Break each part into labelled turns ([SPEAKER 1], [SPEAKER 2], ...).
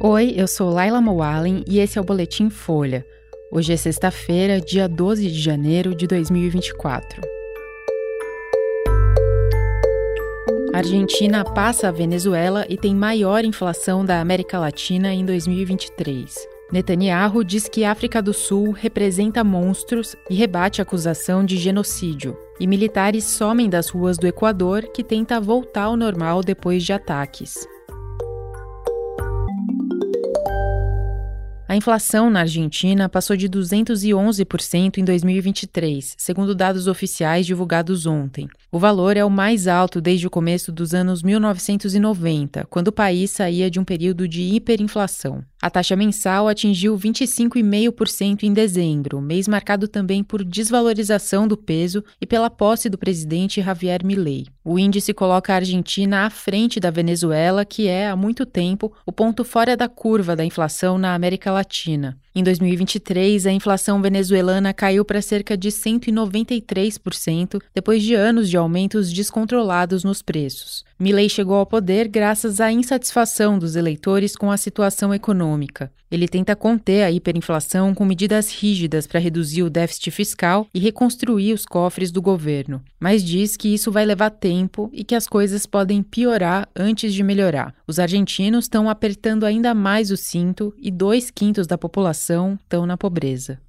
[SPEAKER 1] Oi, eu sou Laila Moalen e esse é o Boletim Folha. Hoje é sexta-feira, dia 12 de janeiro de 2024. A Argentina passa a Venezuela e tem maior inflação da América Latina em 2023. Netanyahu diz que África do Sul representa monstros e rebate a acusação de genocídio. E militares somem das ruas do Equador que tenta voltar ao normal depois de ataques. A inflação na Argentina passou de 211% em 2023, segundo dados oficiais divulgados ontem. O valor é o mais alto desde o começo dos anos 1990, quando o país saía de um período de hiperinflação. A taxa mensal atingiu 25,5% em dezembro, mês marcado também por desvalorização do peso e pela posse do presidente Javier Milei. O índice coloca a Argentina à frente da Venezuela, que é, há muito tempo, o ponto fora da curva da inflação na América Latina. Em 2023, a inflação venezuelana caiu para cerca de 193%, depois de anos de aumentos descontrolados nos preços. Milley chegou ao poder graças à insatisfação dos eleitores com a situação econômica. Ele tenta conter a hiperinflação com medidas rígidas para reduzir o déficit fiscal e reconstruir os cofres do governo, mas diz que isso vai levar tempo e que as coisas podem piorar antes de melhorar. Os argentinos estão apertando ainda mais o cinto e dois quintos da população estão na pobreza.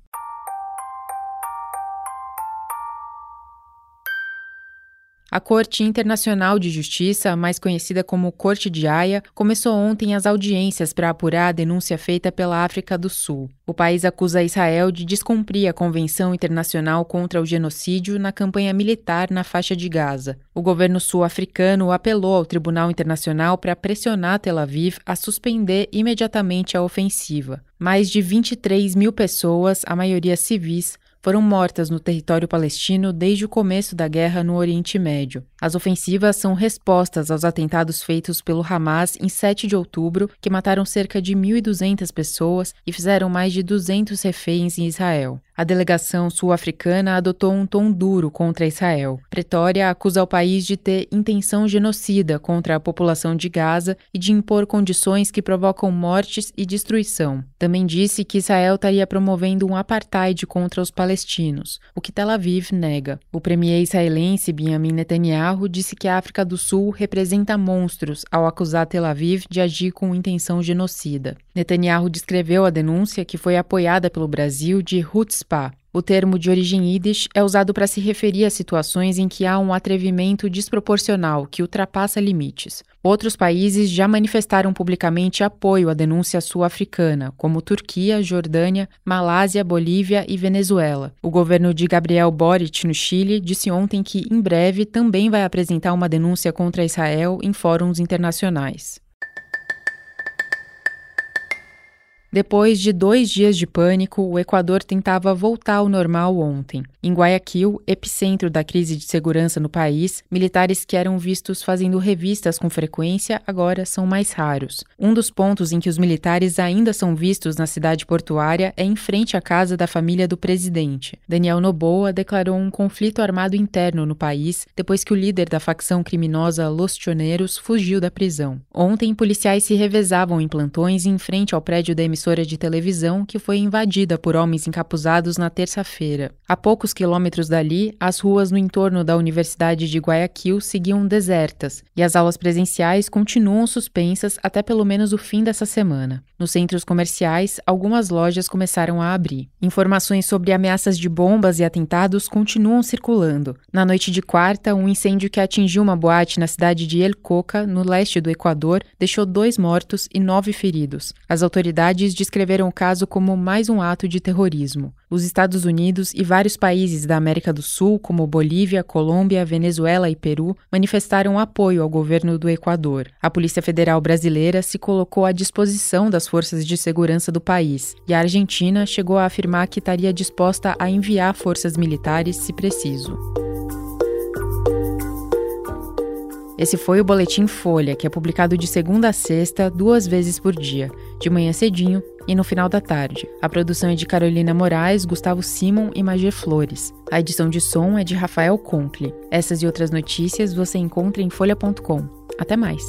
[SPEAKER 1] A Corte Internacional de Justiça, mais conhecida como Corte de Haia, começou ontem as audiências para apurar a denúncia feita pela África do Sul. O país acusa Israel de descumprir a Convenção Internacional contra o Genocídio na campanha militar na faixa de Gaza. O governo sul-africano apelou ao Tribunal Internacional para pressionar Tel Aviv a suspender imediatamente a ofensiva. Mais de 23 mil pessoas, a maioria civis, foram mortas no território palestino desde o começo da guerra no Oriente Médio. As ofensivas são respostas aos atentados feitos pelo Hamas em 7 de outubro, que mataram cerca de 1.200 pessoas e fizeram mais de 200 reféns em Israel. A delegação sul-africana adotou um tom duro contra Israel. Pretória acusa o país de ter intenção genocida contra a população de Gaza e de impor condições que provocam mortes e destruição. Também disse que Israel estaria promovendo um apartheid contra os palestinos, o que Tel Aviv nega. O premier israelense Benjamin Netanyahu disse que a África do Sul representa monstros ao acusar Tel Aviv de agir com intenção genocida. Netanyahu descreveu a denúncia, que foi apoiada pelo Brasil, de Hutzpah. O termo de origem yiddish é usado para se referir a situações em que há um atrevimento desproporcional que ultrapassa limites. Outros países já manifestaram publicamente apoio à denúncia sul-africana, como Turquia, Jordânia, Malásia, Bolívia e Venezuela. O governo de Gabriel Boric, no Chile, disse ontem que, em breve, também vai apresentar uma denúncia contra Israel em fóruns internacionais. Depois de dois dias de pânico, o Equador tentava voltar ao normal ontem. Em Guayaquil, epicentro da crise de segurança no país, militares que eram vistos fazendo revistas com frequência agora são mais raros. Um dos pontos em que os militares ainda são vistos na cidade portuária é em frente à casa da família do presidente. Daniel Noboa declarou um conflito armado interno no país depois que o líder da facção criminosa Los Choneiros fugiu da prisão. Ontem, policiais se revezavam em plantões em frente ao prédio da emissora de televisão que foi invadida por homens encapuzados na terça-feira. A poucos quilômetros dali, as ruas no entorno da Universidade de Guayaquil seguiam desertas e as aulas presenciais continuam suspensas até pelo menos o fim dessa semana. Nos centros comerciais, algumas lojas começaram a abrir. Informações sobre ameaças de bombas e atentados continuam circulando. Na noite de quarta, um incêndio que atingiu uma boate na cidade de El Coca, no leste do Equador, deixou dois mortos e nove feridos. As autoridades descreveram o caso como mais um ato de terrorismo. Os Estados Unidos e vários países da América do Sul, como Bolívia, Colômbia, Venezuela e Peru, manifestaram apoio ao governo do Equador. A Polícia Federal Brasileira se colocou à disposição das forças de segurança do país, e a Argentina chegou a afirmar que estaria disposta a enviar forças militares se preciso. Esse foi o Boletim Folha, que é publicado de segunda a sexta, duas vezes por dia, de manhã cedinho e no final da tarde. A produção é de Carolina Moraes, Gustavo Simon e Magê Flores. A edição de som é de Rafael Conkle. Essas e outras notícias você encontra em folha.com. Até mais!